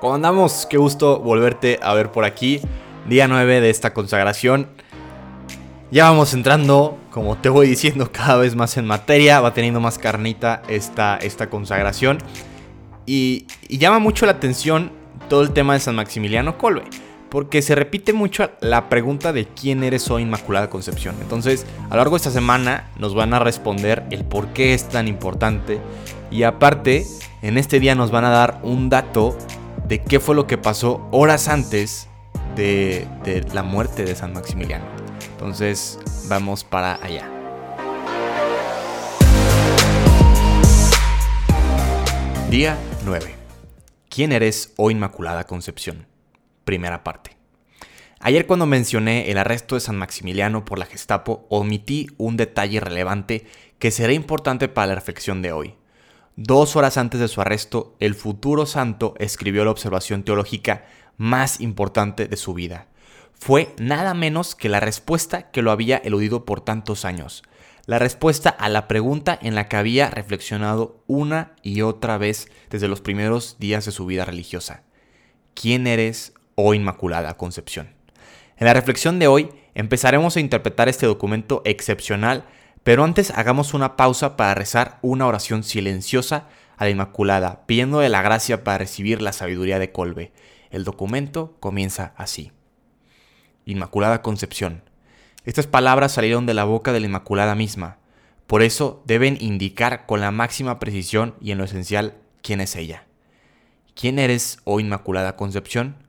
¿Cómo andamos? Qué gusto volverte a ver por aquí. Día 9 de esta consagración. Ya vamos entrando, como te voy diciendo, cada vez más en materia. Va teniendo más carnita esta, esta consagración. Y, y llama mucho la atención todo el tema de San Maximiliano Colbe. Porque se repite mucho la pregunta de quién eres hoy Inmaculada Concepción. Entonces, a lo largo de esta semana nos van a responder el por qué es tan importante. Y aparte, en este día nos van a dar un dato de qué fue lo que pasó horas antes de, la muerte de San Maximiliano. Entonces, vamos para allá. Día 9. ¿Quién eres, oh Inmaculada Concepción? Primera parte. Ayer cuando mencioné el arresto de San Maximiliano por la Gestapo, omití un detalle relevante que será importante para la reflexión de hoy. Dos horas antes de su arresto, el futuro santo escribió la observación teológica más importante de su vida. Fue nada menos que la respuesta que lo había eludido por tantos años. La respuesta a la pregunta en la que había reflexionado una y otra vez desde los primeros días de su vida religiosa. ¿Quién eres, oh Inmaculada Concepción? En la reflexión de hoy empezaremos a interpretar este documento excepcional pero antes hagamos una pausa para rezar una oración silenciosa a la Inmaculada, pidiéndole la gracia para recibir la sabiduría de Colbe. El documento comienza así. Inmaculada Concepción. Estas palabras salieron de la boca de la Inmaculada misma. Por eso deben indicar con la máxima precisión y en lo esencial quién es ella. ¿Quién eres, oh Inmaculada Concepción?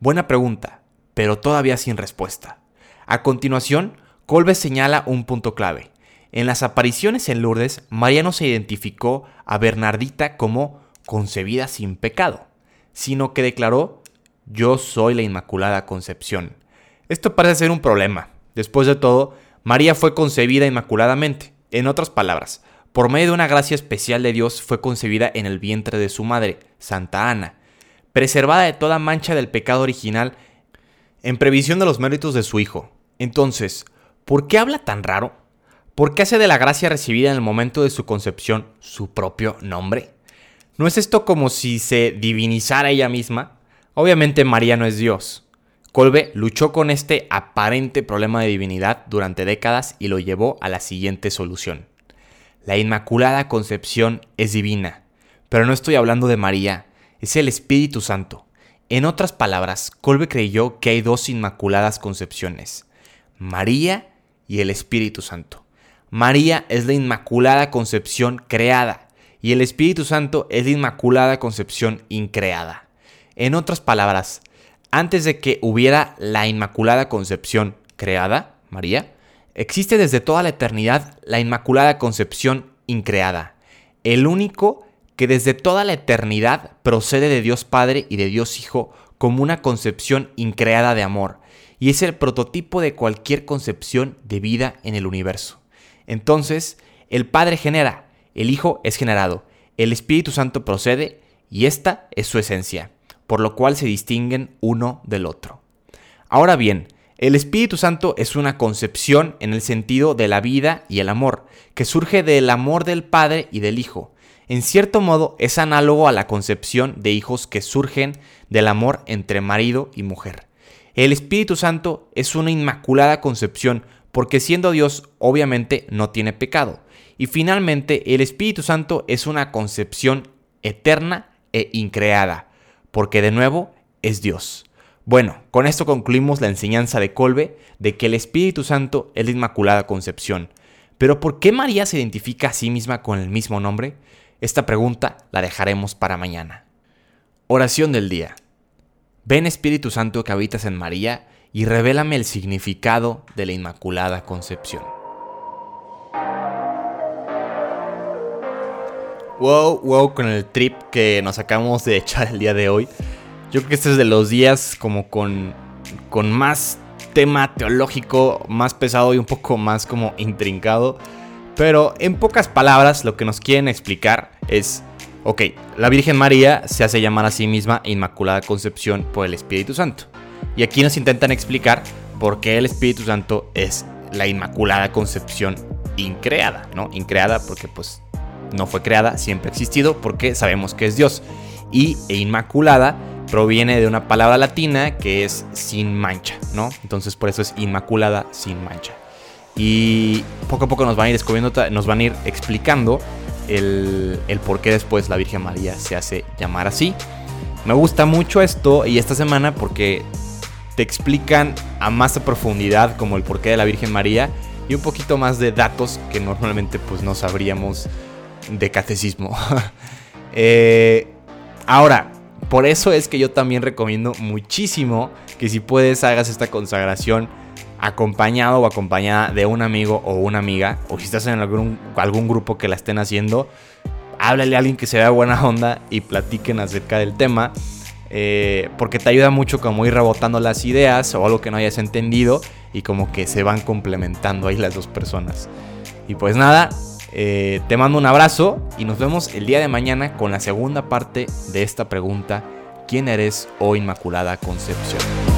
Buena pregunta, pero todavía sin respuesta. A continuación, Colbe señala un punto clave. En las apariciones en Lourdes, María no se identificó a Bernardita como concebida sin pecado, sino que declaró, yo soy la Inmaculada Concepción. Esto parece ser un problema. Después de todo, María fue concebida inmaculadamente. En otras palabras, por medio de una gracia especial de Dios fue concebida en el vientre de su madre, Santa Ana, preservada de toda mancha del pecado original en previsión de los méritos de su Hijo. Entonces, ¿por qué habla tan raro? ¿Por qué hace de la gracia recibida en el momento de su concepción su propio nombre? ¿No es esto como si se divinizara ella misma? Obviamente María no es Dios. Colbe luchó con este aparente problema de divinidad durante décadas y lo llevó a la siguiente solución. La Inmaculada Concepción es divina, pero no estoy hablando de María, es el Espíritu Santo. En otras palabras, Colbe creyó que hay dos Inmaculadas Concepciones, María y el Espíritu Santo. María es la Inmaculada Concepción creada y el Espíritu Santo es la Inmaculada Concepción increada. En otras palabras, antes de que hubiera la Inmaculada Concepción creada, María, existe desde toda la eternidad la Inmaculada Concepción increada, el único que desde toda la eternidad procede de Dios Padre y de Dios Hijo como una concepción increada de amor, y es el prototipo de cualquier concepción de vida en el universo. Entonces, el Padre genera, el Hijo es generado, el Espíritu Santo procede y esta es su esencia, por lo cual se distinguen uno del otro. Ahora bien, el Espíritu Santo es una concepción en el sentido de la vida y el amor, que surge del amor del Padre y del Hijo. En cierto modo es análogo a la concepción de hijos que surgen del amor entre marido y mujer. El Espíritu Santo es una inmaculada concepción porque siendo Dios obviamente no tiene pecado. Y finalmente el Espíritu Santo es una concepción eterna e increada, porque de nuevo es Dios. Bueno, con esto concluimos la enseñanza de Colbe de que el Espíritu Santo es la Inmaculada Concepción. Pero ¿por qué María se identifica a sí misma con el mismo nombre? Esta pregunta la dejaremos para mañana. Oración del día. Ven Espíritu Santo que habitas en María y revélame el significado de la Inmaculada Concepción. Wow, wow, con el trip que nos acabamos de echar el día de hoy. Yo creo que este es de los días como con, con más tema teológico, más pesado y un poco más como intrincado. Pero en pocas palabras lo que nos quieren explicar es, ok, la Virgen María se hace llamar a sí misma Inmaculada Concepción por el Espíritu Santo. Y aquí nos intentan explicar por qué el Espíritu Santo es la Inmaculada Concepción increada, ¿no? Increada porque pues no fue creada, siempre ha existido porque sabemos que es Dios. Y e Inmaculada proviene de una palabra latina que es sin mancha, ¿no? Entonces por eso es Inmaculada sin mancha. Y poco a poco nos van a ir descubriendo, nos van a ir explicando el, el por qué después la Virgen María se hace llamar así. Me gusta mucho esto y esta semana porque te explican a más profundidad como el porqué de la Virgen María y un poquito más de datos que normalmente pues no sabríamos de catecismo. Eh, ahora, por eso es que yo también recomiendo muchísimo que si puedes hagas esta consagración acompañado o acompañada de un amigo o una amiga, o si estás en algún, algún grupo que la estén haciendo, háblale a alguien que se vea buena onda y platiquen acerca del tema. Eh, porque te ayuda mucho como ir rebotando las ideas o algo que no hayas entendido y como que se van complementando ahí las dos personas. Y pues nada, eh, te mando un abrazo y nos vemos el día de mañana con la segunda parte de esta pregunta, ¿quién eres o Inmaculada Concepción?